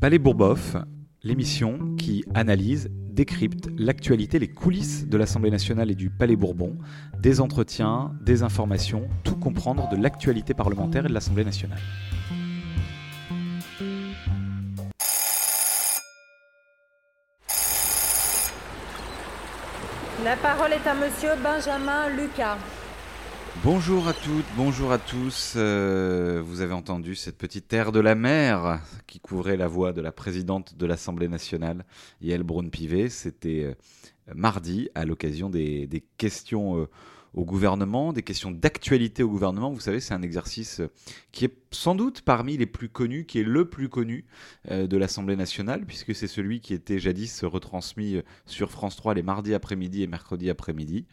Palais Bourboff, l'émission qui analyse, décrypte l'actualité, les coulisses de l'Assemblée nationale et du Palais Bourbon, des entretiens, des informations, tout comprendre de l'actualité parlementaire et de l'Assemblée nationale. La parole est à monsieur Benjamin Lucas. Bonjour à toutes, bonjour à tous. Euh, vous avez entendu cette petite air de la mer qui couvrait la voix de la présidente de l'Assemblée nationale, Yael Braun-Pivet. C'était euh, mardi à l'occasion des, questions euh, au gouvernement, des questions d'actualité au gouvernement. Vous savez, c'est un exercice euh, qui est sans doute parmi les plus connus, qui est le plus connu euh, de l'Assemblée nationale, puisque c'est celui qui était jadis retransmis euh, sur France 3 les mardis après-midi et mercredis après-midi,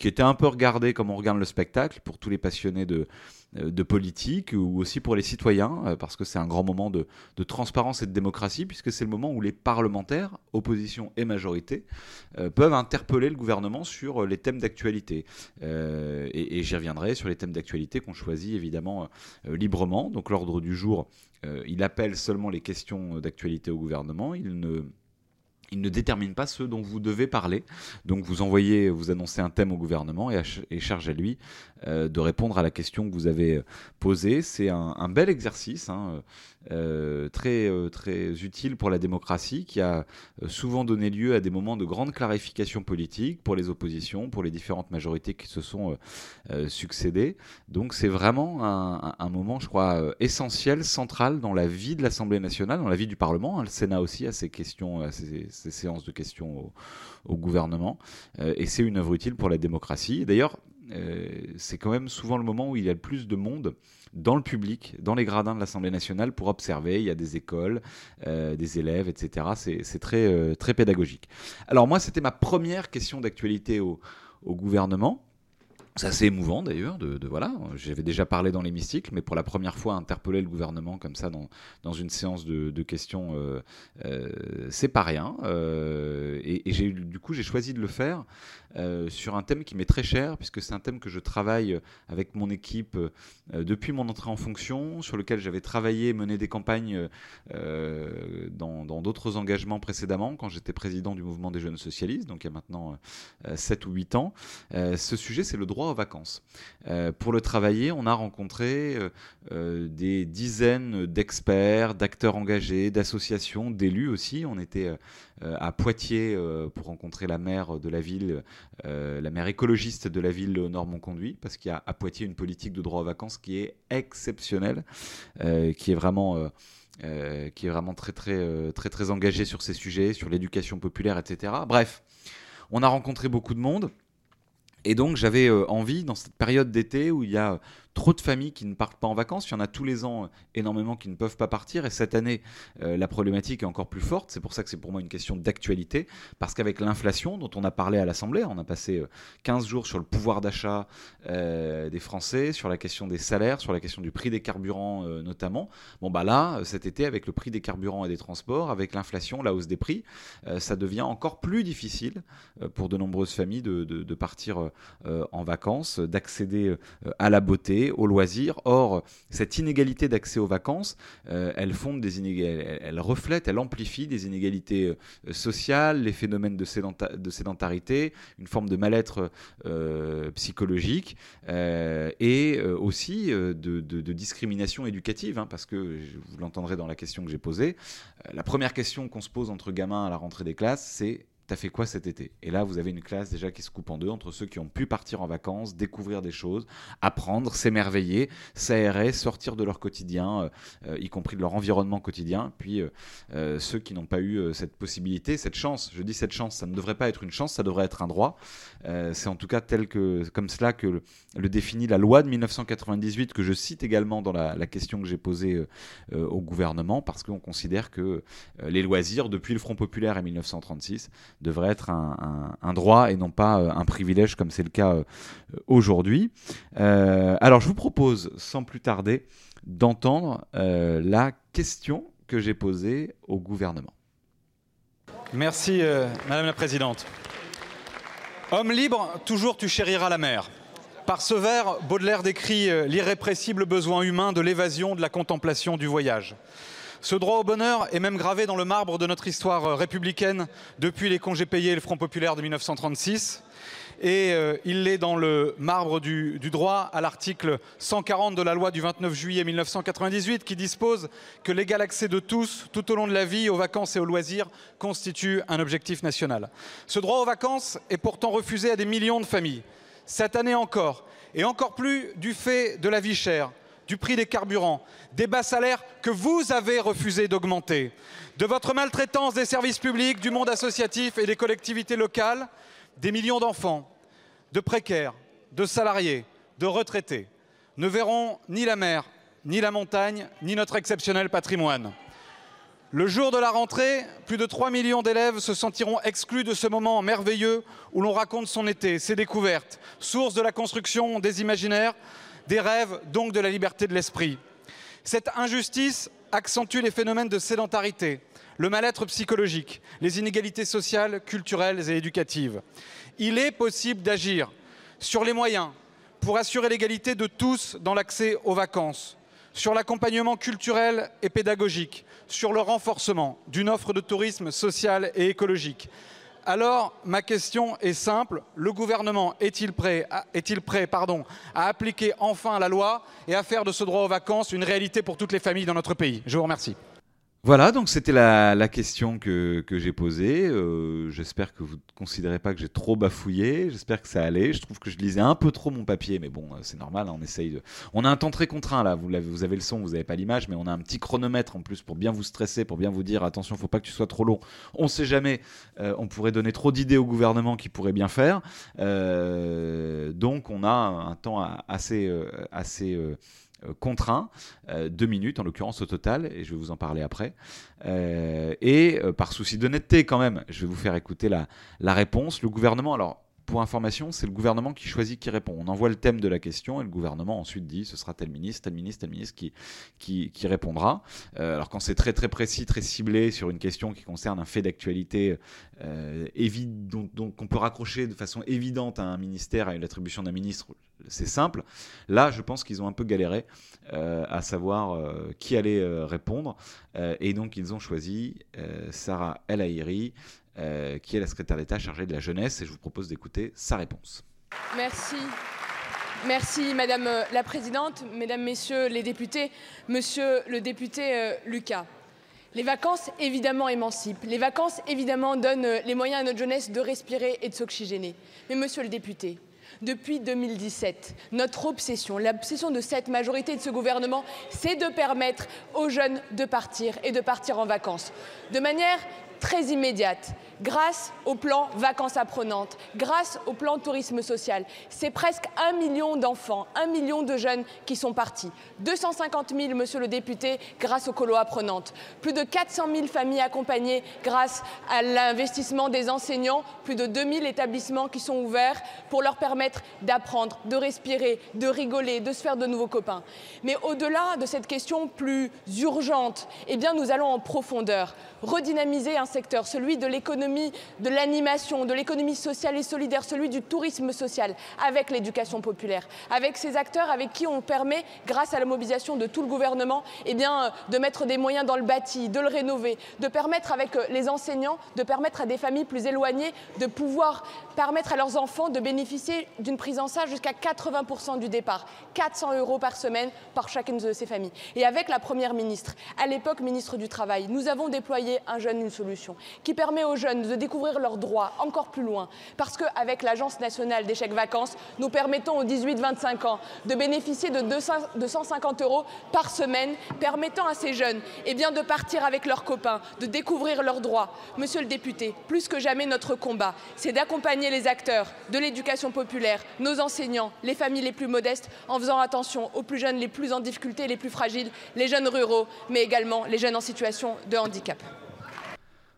qui était un peu regardé comme on regarde le spectacle pour tous les passionnés de, de politique ou aussi pour les citoyens, parce que c'est un grand moment de, transparence et de démocratie, puisque c'est le moment où les parlementaires, opposition et majorité, peuvent interpeller le gouvernement sur les thèmes d'actualité. Euh, et, j'y reviendrai sur les thèmes d'actualité qu'on choisit évidemment euh, librement. Donc l'ordre du jour, euh, il appelle seulement les questions d'actualité au gouvernement. Il ne il ne détermine pas ce dont vous devez parler. Donc vous envoyez, vous annoncez un thème au gouvernement et, charge à lui euh, de répondre à la question que vous avez euh, posée. C'est un, bel exercice, hein, euh, très, très utile pour la démocratie, qui a souvent donné lieu à des moments de grande clarification politique pour les oppositions, pour les différentes majorités qui se sont succédées. Donc c'est vraiment un, moment, je crois, essentiel, central dans la vie de l'Assemblée nationale, dans la vie du Parlement. Hein. Le Sénat aussi a ses questions, ses, séances de questions au, gouvernement. et c'est une œuvre utile pour la démocratie. D'ailleurs, euh, c'est quand même souvent le moment où il y a le plus de monde dans le public, dans les gradins de l'Assemblée nationale pour observer. Il y a des écoles, euh, des élèves, etc. C'est très, euh, très pédagogique. Alors moi, c'était ma première question d'actualité au, gouvernement. C'est assez émouvant d'ailleurs, de, voilà. J'avais déjà parlé dans l'hémicycle, mais pour la première fois interpeller le gouvernement comme ça dans, dans une séance de, questions, c'est pas rien. et, et du coup, j'ai choisi de le faire euh, sur un thème qui m'est très cher, puisque c'est un thème que je travaille avec mon équipe euh, depuis mon entrée en fonction, sur lequel j'avais travaillé, mené des campagnes euh, dans d'autres engagements précédemment, quand j'étais président du mouvement des jeunes socialistes, donc il y a maintenant 7 ou 8 ans. ce sujet, c'est le droit vacances. pour le travailler, on a rencontré des dizaines d'experts, d'acteurs engagés, d'associations, d'élus aussi. On était à Poitiers pour rencontrer la maire de la ville euh, la maire écologiste de la ville Nord-Mont-Conduit, parce qu'il y a à Poitiers une politique de droit aux vacances qui est exceptionnelle, euh, qui est vraiment... Euh, qui est vraiment très très très très engagée sur ces sujets, sur l'éducation populaire, etc. Bref, on a rencontré beaucoup de monde. Et donc j'avais envie, dans cette période d'été où il y a trop de familles qui ne partent pas en vacances. Il y en a tous les ans euh, énormément qui ne peuvent pas partir. Et cette année, euh, la problématique est encore plus forte. C'est pour ça que c'est pour moi une question d'actualité. Parce qu'avec l'inflation dont on a parlé à l'Assemblée, on a passé 15 euh, jours sur le pouvoir d'achat des Français, sur la question des salaires, sur la question du prix des carburants notamment. Bon, bah là, cet été, avec le prix des carburants et des transports, avec l'inflation, la hausse des prix, ça devient encore plus difficile pour de nombreuses familles de, de partir en vacances, d'accéder à la beauté aux loisirs. Or, cette inégalité d'accès aux vacances, euh, elle fonde des inégalités, elle, reflète, elle amplifie des inégalités euh, sociales, les phénomènes de, sédentarité, une forme de mal-être euh, psychologique et aussi de, discrimination éducative, hein, parce que vous l'entendrez dans la question que j'ai posée. la première question qu'on se pose entre gamins à la rentrée des classes, c'est t'as fait quoi cet été? Et là, vous avez une classe déjà qui se coupe en deux entre ceux qui ont pu partir en vacances, découvrir des choses, apprendre, s'émerveiller, s'aérer, sortir de leur quotidien, euh, euh, y compris de leur environnement quotidien, puis euh, ceux qui n'ont pas eu cette possibilité, cette chance. Je dis cette chance, ça ne devrait pas être une chance, ça devrait être un droit. C'est en tout cas tel que, comme cela que le, définit la loi de 1998, que je cite également dans la, la question que j'ai posée au gouvernement, parce qu'on considère que les loisirs, depuis le Front populaire et 1936, devrait être un, droit et non pas euh, un privilège comme c'est le cas euh, aujourd'hui. Euh, alors je vous propose sans plus tarder d'entendre la question que j'ai posée au gouvernement. Merci Madame la Présidente. Homme libre, toujours tu chériras la mer. Par ce vers, Baudelaire décrit l'irrépressible besoin humain de l'évasion, de la contemplation, du voyage. Ce droit au bonheur est même gravé dans le marbre de notre histoire républicaine depuis les congés payés et le Front populaire de 1936 et euh, il l'est dans le marbre du, droit à l'article 140 de la loi du 29 juillet 1998 qui dispose que l'égal accès de tous tout au long de la vie aux vacances et aux loisirs constitue un objectif national. Ce droit aux vacances est pourtant refusé à des millions de familles. Cette année encore, et encore plus du fait de la vie chère, du prix des carburants, des bas salaires que vous avez refusé d'augmenter, de votre maltraitance des services publics, du monde associatif et des collectivités locales, des millions d'enfants, de précaires, de salariés, de retraités ne verront ni la mer, ni la montagne, ni notre exceptionnel patrimoine. Le jour de la rentrée, plus de 3 millions d'élèves se sentiront exclus de ce moment merveilleux où l'on raconte son été, ses découvertes, source de la construction des imaginaires, des rêves, donc de la liberté de l'esprit. Cette injustice accentue les phénomènes de sédentarité, le mal-être psychologique, les inégalités sociales, culturelles et éducatives. Il est possible d'agir sur les moyens pour assurer l'égalité de tous dans l'accès aux vacances, sur l'accompagnement culturel et pédagogique, sur le renforcement d'une offre de tourisme social et écologique. Alors, ma question est simple. Le gouvernement est-il prêt, à, appliquer enfin la loi et à faire de ce droit aux vacances une réalité pour toutes les familles dans notre pays? Je vous remercie. Voilà, donc c'était la, question que, j'ai posée. Euh, j'espère que vous ne considérez pas que j'ai trop bafouillé. J'espère que ça allait. Je trouve que je lisais un peu trop mon papier, mais bon, euh, c'est normal. Hein, on essaye. On a un temps très contraint là. Vous, avez, le son, vous n'avez pas l'image, mais on a un petit chronomètre en plus pour bien vous stresser, pour bien vous dire attention, faut pas que tu sois trop long. On ne sait jamais. Euh, on pourrait donner trop d'idées au gouvernement qui pourrait bien faire. donc on a un temps assez assez contraint, euh, deux minutes en l'occurrence au total, et je vais vous en parler après. Euh, et par souci d'honnêteté quand même, je vais vous faire écouter la, la réponse. Le gouvernement, alors pour information, c'est le gouvernement qui choisit qui répond. On envoie le thème de la question et le gouvernement ensuite dit ce sera tel ministre, tel ministre, tel ministre qui, qui, répondra. Euh, alors quand c'est très très précis, très ciblé sur une question qui concerne un fait d'actualité euh, dont, on peut raccrocher de façon évidente à un ministère, à une attribution d'un ministre, c'est simple. Là, je pense qu'ils ont un peu galéré euh, à savoir qui allait répondre. et donc ils ont choisi Sarah El Haïri, euh, qui est la secrétaire d'État chargée de la jeunesse, et je vous propose d'écouter sa réponse. Merci. Merci Madame euh, la Présidente, Mesdames, Messieurs les députés, Monsieur le député euh, Lucas. Les vacances, évidemment, émancipent. Les vacances, évidemment, donnent les moyens à notre jeunesse de respirer et de s'oxygéner. Mais Monsieur le député, depuis 2017, notre obsession, l'obsession de cette majorité de ce gouvernement, c'est de permettre aux jeunes de partir et de partir en vacances. De manière très immédiate, grâce au plan vacances apprenantes, grâce au plan tourisme social. C'est presque un million d'enfants, un million de jeunes qui sont partis. 250 000, monsieur le député, grâce au colo apprenantes. Plus de 400 000 familles accompagnées grâce à l'investissement des enseignants. Plus de 2 000 établissements qui sont ouverts pour leur permettre d'apprendre, de respirer, de rigoler, de se faire de nouveaux copains. Mais au-delà de cette question plus urgente, eh bien, nous allons en profondeur redynamiser un secteur, celui de l'économie, de l'animation, de l'économie sociale et solidaire, celui du tourisme social, avec l'éducation populaire, avec ces acteurs avec qui on permet, grâce à la mobilisation de tout le gouvernement, eh bien, de mettre des moyens dans le bâti, de le rénover, de permettre avec euh, les enseignants, de permettre à des familles plus éloignées de pouvoir permettre à leurs enfants de bénéficier d'une prise en charge jusqu'à 80% du départ, 400 euros par semaine par chacune de ces familles. Et avec la Première ministre, à l'époque ministre du Travail, nous avons déployé un jeune, une solution, qui permet aux jeunes de découvrir leurs droits encore plus loin. Parce qu'avec l'Agence nationale des chèques vacances, nous permettons aux 18-25 ans de bénéficier de 250 euros par semaine, permettant à ces jeunes eh de partir avec leurs copains, de découvrir leurs droits. Monsieur le député, plus que jamais, notre combat, c'est d'accompagner les acteurs de l'éducation populaire, nos enseignants, les familles les plus modestes, en faisant attention aux plus jeunes les plus en difficulté, les plus fragiles, les jeunes ruraux, mais également les jeunes en situation de handicap.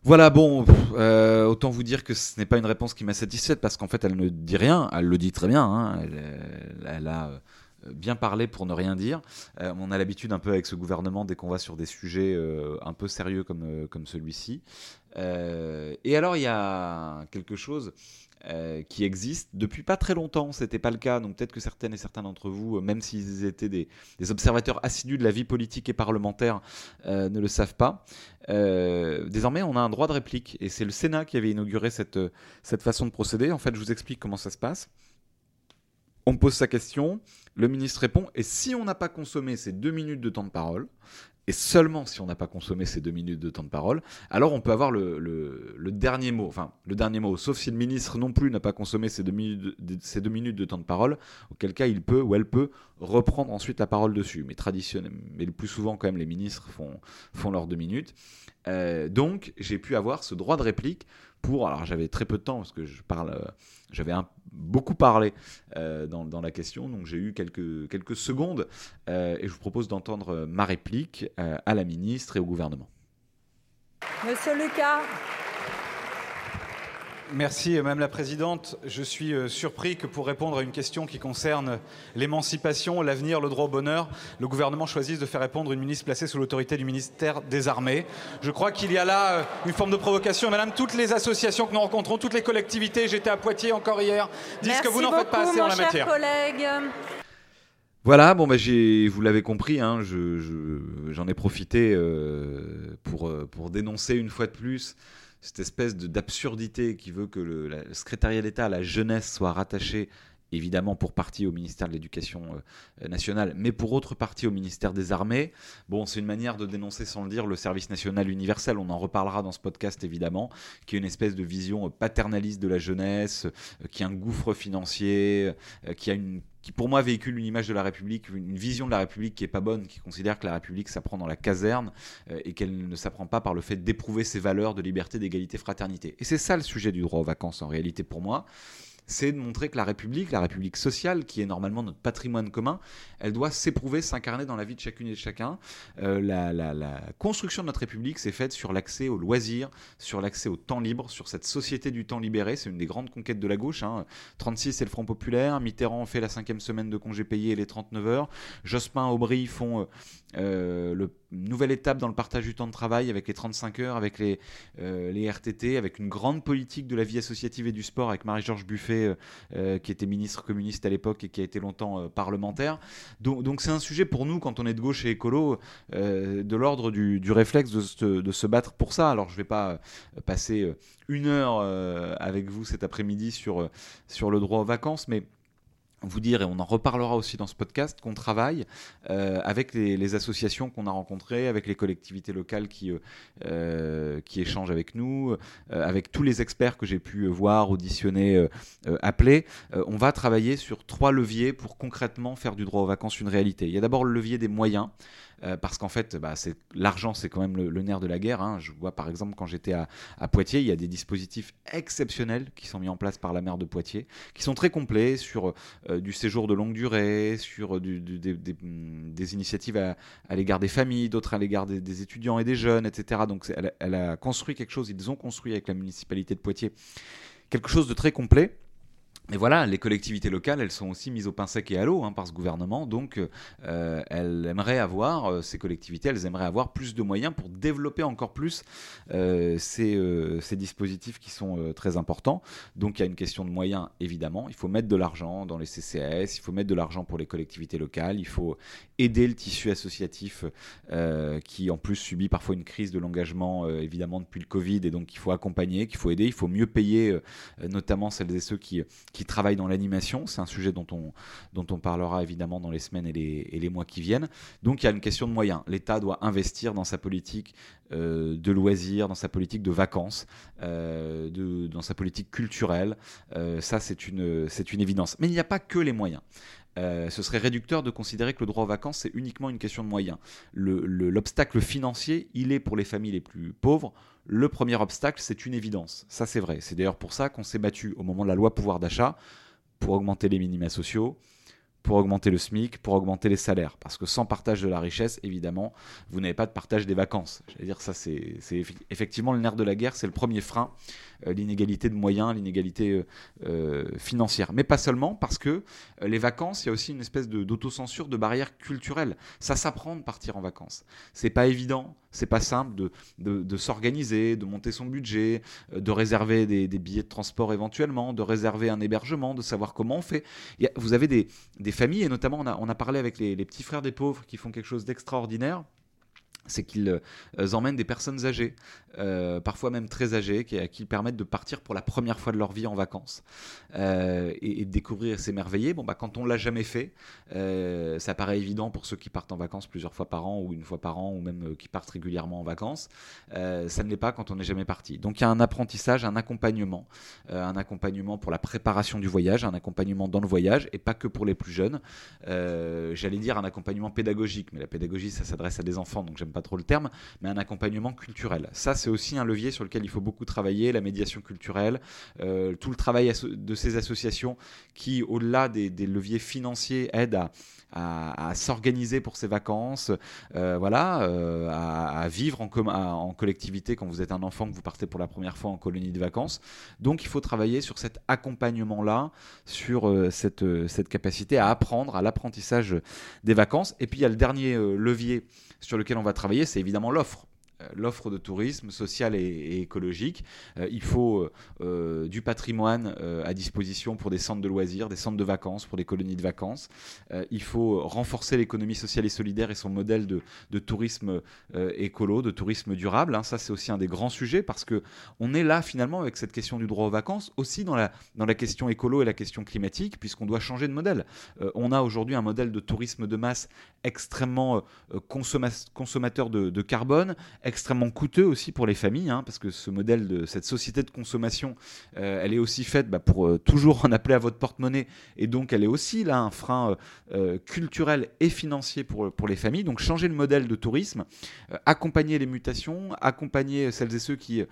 Voilà, bon, euh, autant vous dire que ce n'est pas une réponse qui m'a satisfaite parce qu'en fait, elle ne dit rien. Elle le dit très bien. Hein. elle, a euh, bien parlé pour ne rien dire. Euh, on a l'habitude un peu avec ce gouvernement dès qu'on va sur des sujets un peu sérieux comme, comme celui-ci. et alors, il y a quelque chose euh, qui existe depuis pas très longtemps. C'était pas le cas, donc peut-être que certaines et certains d'entre vous, même s'ils étaient des, observateurs assidus de la vie politique et parlementaire, ne le savent pas. désormais, on a un droit de réplique, et c'est le Sénat qui avait inauguré cette, cette façon de procéder. En fait, je vous explique comment ça se passe. On pose sa question, le ministre répond, et si on n'a pas consommé ces deux minutes de temps de parole, et seulement si on n'a pas consommé ces deux minutes de temps de parole, alors on peut avoir le, dernier mot, enfin le dernier mot, sauf si le ministre non plus n'a pas consommé ces deux, minutes de, temps de parole, auquel cas il peut ou elle peut reprendre ensuite la parole dessus. Mais traditionnellement, mais le plus souvent quand même les ministres font, leurs deux minutes. Euh, donc j'ai pu avoir ce droit de réplique pour, alors j'avais très peu de temps parce que je parle, euh, j'avais beaucoup parlé euh, dans, la question, donc j'ai eu quelques, quelques secondes euh, et je vous propose d'entendre ma réplique à la ministre et au gouvernement. Monsieur Lucas. Merci, Madame la Présidente. Je suis euh, surpris que pour répondre à une question qui concerne l'émancipation, l'avenir, le droit au bonheur, le gouvernement choisisse de faire répondre une ministre placée sous l'autorité du ministère des Armées. Je crois qu'il y a là euh, une forme de provocation. Madame, toutes les associations que nous rencontrons, toutes les collectivités, j'étais à Poitiers encore hier, disent que vous n'en faites pas assez en la matière. Collègue. Voilà, bon, bah, vous l'avez compris, hein, j'en ai profité euh, pour, pour dénoncer une fois de plus cette espèce d'absurdité qui veut que le, secrétariat d'État à la jeunesse soit rattaché évidemment pour partie au ministère de l'Éducation euh, nationale, mais pour autre partie au ministère des Armées. Bon, c'est une manière de dénoncer, sans le dire, le service national universel. On en reparlera dans ce podcast, évidemment, qui est une espèce de vision paternaliste de la jeunesse, euh, qui a un gouffre financier, euh, qui a une qui pour moi véhicule une image de la République, une vision de la République qui est pas bonne, qui considère que la République s'apprend dans la caserne et qu'elle ne s'apprend pas par le fait d'éprouver ses valeurs de liberté, d'égalité, fraternité. Et c'est ça le sujet du droit aux vacances en réalité pour moi c'est de montrer que la République, la République sociale, qui est normalement notre patrimoine commun, elle doit s'éprouver, s'incarner dans la vie de chacune et de chacun. Euh, la, construction de notre République s'est faite sur l'accès aux loisirs, sur l'accès au temps libre, sur cette société du temps libéré. C'est une des grandes conquêtes de la gauche. 36, hein. c'est le Front Populaire. Mitterrand fait la cinquième semaine de congé payé et les 39 heures. Jospin, Aubry font euh, euh, le nouvelle étape dans le partage du temps de travail avec les 35 heures, avec les, euh, les RTT, avec une grande politique de la vie associative et du sport avec Marie-Georges Buffet, euh, qui était ministre communiste à l'époque et qui a été longtemps parlementaire. Donc c'est un sujet pour nous, quand on est de gauche et écolo, de l'ordre du, réflexe de se, de se, battre pour ça. Alors je ne vais pas passer une heure avec vous cet après-midi sur, sur le droit aux vacances, mais vous dire, et on en reparlera aussi dans ce podcast, qu'on travaille euh, avec les, associations qu'on a rencontrées, avec les collectivités locales qui, euh, euh, qui échangent avec nous, avec tous les experts que j'ai pu voir, auditionner, appeler. on va travailler sur trois leviers pour concrètement faire du droit aux vacances une réalité. Il y a d'abord le levier des moyens. Euh, parce qu'en fait, bah, l'argent, c'est quand même le, nerf de la guerre. Hein. Je vois par exemple quand j'étais à, Poitiers, il y a des dispositifs exceptionnels qui sont mis en place par la maire de Poitiers, qui sont très complets sur euh, du séjour de longue durée, sur des, initiatives à, l'égard des familles, d'autres à l'égard des, étudiants et des jeunes, etc. Donc elle a construit quelque chose, ils ont construit avec la municipalité de Poitiers quelque chose de très complet. Et voilà, les collectivités locales, elles sont aussi mises au pain sec et à l'eau hein, par ce gouvernement. Donc, euh, elles aimeraient avoir, euh, ces collectivités, elles aimeraient avoir plus de moyens pour développer encore plus euh, ces, dispositifs qui sont très importants. Donc, il y a une question de moyens, évidemment. Il faut mettre de l'argent dans les CCS, il faut mettre de l'argent pour les collectivités locales, il faut aider le tissu associatif qui, en plus, subit parfois une crise de l'engagement, évidemment, depuis le Covid. Et donc, il faut accompagner, qu'il faut aider, il faut mieux payer, notamment celles et ceux qui travaillent dans l'animation. C'est un sujet dont on, dont on parlera évidemment dans les semaines et les, et les mois qui viennent. Donc il y a une question de moyens. L'État doit investir dans sa politique euh, de loisirs, dans sa politique de vacances, euh, de, dans sa politique culturelle. Euh, ça, c'est une, c'est une évidence. Mais il n'y a pas que les moyens. Ce serait réducteur de considérer que le droit aux vacances, c'est uniquement une question de moyens. L'obstacle financier, il est pour les familles les plus pauvres le premier obstacle, c'est une évidence. Ça, c'est vrai. C'est d'ailleurs pour ça qu'on s'est battu au moment de la loi pouvoir d'achat pour augmenter les minima sociaux, pour augmenter le SMIC, pour augmenter les salaires. Parce que sans partage de la richesse, évidemment, vous n'avez pas de partage des vacances. Dire, ça, c'est effectivement le nerf de la guerre, c'est le premier frein, euh, l'inégalité de moyens, l'inégalité euh, euh, financière. Mais pas seulement, parce que les vacances, il y a aussi une espèce d'autocensure, de, barrière culturelle. Ça s'apprend de partir en vacances. C'est pas évident, c'est pas simple de, de, s'organiser, de monter son budget, de réserver des, billets de transport éventuellement, de réserver un hébergement, de savoir comment on fait. vous avez des, des, familles, et notamment on a, on a parlé avec les, les petits frères des pauvres qui font quelque chose d'extraordinaire c'est qu'ils euh, emmènent des personnes âgées, euh, parfois même très âgées, qui, qui, permettent de partir pour la première fois de leur vie en vacances euh, et, de découvrir et s'émerveiller. Bon, bah, quand on l'a jamais fait, ça paraît évident pour ceux qui partent en vacances plusieurs fois par an ou une fois par an ou même qui partent régulièrement en vacances. ça ne l'est pas quand on n'est jamais parti. Donc il y a un apprentissage, un accompagnement, un accompagnement pour la préparation du voyage, un accompagnement dans le voyage et pas que pour les plus jeunes. J'allais dire un accompagnement pédagogique, mais la pédagogie ça s'adresse à des enfants, donc j'aime pas trop le terme, mais un accompagnement culturel. Ça, c'est aussi un levier sur lequel il faut beaucoup travailler, la médiation culturelle, euh, tout le travail de ces associations qui, au-delà des, leviers financiers, aident à, s'organiser pour ses vacances, euh, voilà, euh, à, vivre en, collectivité quand vous êtes un enfant, que vous partez pour la première fois en colonie de vacances. Donc il faut travailler sur cet accompagnement-là, sur cette capacité à apprendre, à l'apprentissage des vacances. Et puis il y a le dernier levier sur lequel on va travailler, c'est évidemment l'offre. Euh, l'offre de tourisme social et, écologique. Euh, il faut euh, du patrimoine à disposition pour des centres de loisirs, des centres de vacances, pour des colonies de vacances. il faut renforcer l'économie sociale et solidaire et son modèle de, tourisme écolo, de tourisme durable. Hein. Ça, c'est aussi un des grands sujets parce que on est là finalement avec cette question du droit aux vacances, aussi dans la, dans la question écolo et la question climatique, puisqu'on doit changer de modèle. on a aujourd'hui un modèle de tourisme de masse extrêmement consommateur de, de carbone, extrêmement coûteux aussi pour les familles, hein, parce que ce modèle de cette société de consommation, euh, elle est aussi faite bah, pour euh, toujours en appeler à votre porte-monnaie, et donc elle est aussi là un frein euh, culturel et financier pour, pour les familles. Donc changer le modèle de tourisme, accompagner les mutations, accompagner celles et ceux qui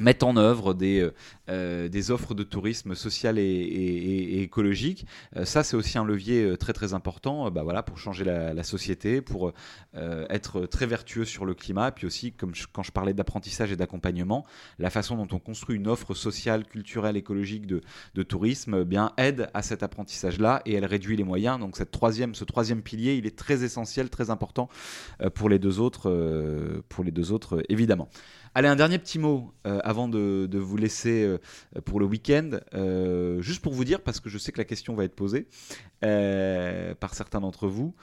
mettent en œuvre des, euh, euh, des offres de tourisme social et, et, écologique. Euh, ça, c'est aussi un levier très très important bah, voilà, pour changer la, société, pour être très vertueux sur le climat, puis aussi, comme quand je parlais d'apprentissage et d'accompagnement, la façon dont on construit une offre sociale, culturelle, écologique de, de tourisme eh bien aide à cet apprentissage-là et elle réduit les moyens. Donc cette troisième, ce troisième pilier, il est très essentiel, très important pour les deux autres, pour les deux autres évidemment. Allez, un dernier petit mot euh, avant de, vous laisser euh, pour le week-end. Euh, juste pour vous dire, parce que je sais que la question va être posée par certains d'entre vous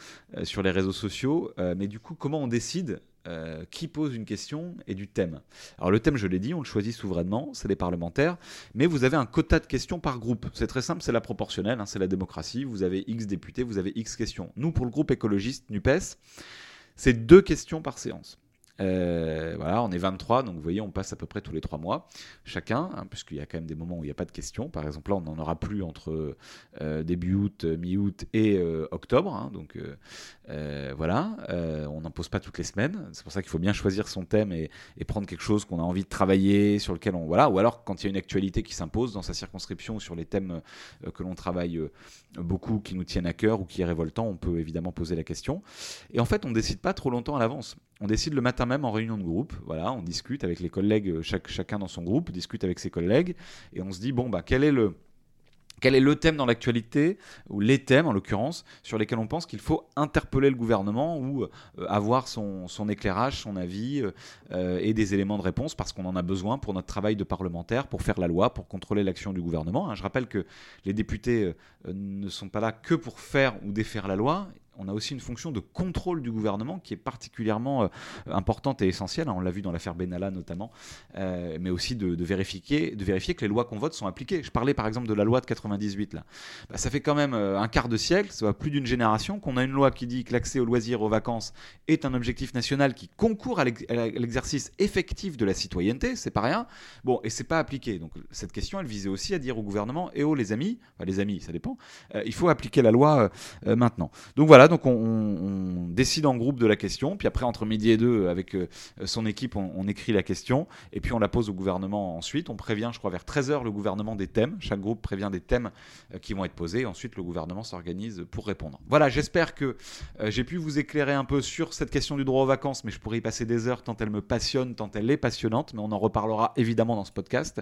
sur les réseaux sociaux. mais du coup, comment on décide qui pose une question et du thème? Alors le thème, je l'ai dit, on le choisit souverainement, c'est les parlementaires, mais vous avez un quota de questions par groupe. C'est très simple, c'est la proportionnelle, hein, c'est la démocratie. Vous avez X députés, vous avez X questions. Nous, pour le groupe écologiste NUPES, c'est deux questions par séance. Euh, voilà, on est 23, donc vous voyez, on passe à peu près tous les trois mois chacun, hein, puisqu'il y a quand même des moments où il n'y a pas de questions. Par exemple, là, on n'en aura plus entre euh, début août, mi-août et euh, octobre. Hein, donc voilà, on n'en pose pas toutes les semaines. C'est pour ça qu'il faut bien choisir son thème et, prendre quelque chose qu'on a envie de travailler, sur lequel on voilà, ou alors quand il y a une actualité qui s'impose dans sa circonscription ou sur les thèmes que l'on travaille beaucoup, qui nous tiennent à cœur ou qui est révoltant, on peut évidemment poser la question. Et en fait, on ne décide pas trop longtemps à l'avance. On décide le matin même en réunion de groupe. Voilà, on discute avec les collègues, euh, chacun dans son groupe discute avec ses collègues et on se dit bon bah quel est le quel est le thème dans l'actualité, ou les thèmes en l'occurrence, sur lesquels on pense qu'il faut interpeller le gouvernement ou euh, avoir son, éclairage, son avis euh, et des éléments de réponse parce qu'on en a besoin pour notre travail de parlementaire, pour faire la loi, pour contrôler l'action du gouvernement. Hein, je rappelle que les députés ne sont pas là que pour faire ou défaire la loi, on a aussi une fonction de contrôle du gouvernement qui est particulièrement euh, importante et essentielle. Hein, on l'a vu dans l'affaire Benalla notamment, euh, mais aussi de, vérifier, de vérifier que les lois qu'on vote sont appliquées. Je parlais par exemple de la loi de 98 là. Bah, ça fait quand même euh, un quart de siècle, ça va plus d'une génération qu'on a une loi qui dit que l'accès aux loisirs, aux vacances est un objectif national qui concourt à l'exercice effectif de la citoyenneté. C'est pas rien. Bon, et c'est pas appliqué. Donc cette question, elle visait aussi à dire au gouvernement et eh oh, les amis, enfin les amis, ça dépend. il faut appliquer la loi maintenant. Donc voilà donc on, décide en groupe de la question, puis après entre midi et deux, avec son équipe, on, écrit la question, et puis on la pose au gouvernement ensuite. On prévient, je crois, vers 13h le gouvernement des thèmes. Chaque groupe prévient des thèmes qui vont être posés, ensuite le gouvernement s'organise pour répondre. Voilà, j'espère que j'ai pu vous éclairer un peu sur cette question du droit aux vacances, mais je pourrais y passer des heures tant elle me passionne, tant elle est passionnante, mais on en reparlera évidemment dans ce podcast,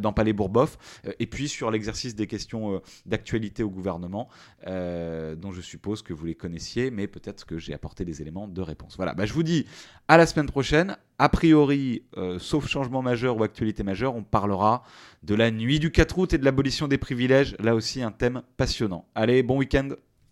dans Palais Bourboff, et puis sur l'exercice des questions d'actualité au gouvernement, dont je suppose que vous connaissiez, mais peut-être que j'ai apporté des éléments de réponse. Voilà, bah, je vous dis à la semaine prochaine. A priori, euh, sauf changement majeur ou actualité majeure, on parlera de la nuit du 4 août et de l'abolition des privilèges. Là aussi, un thème passionnant. Allez, bon week-end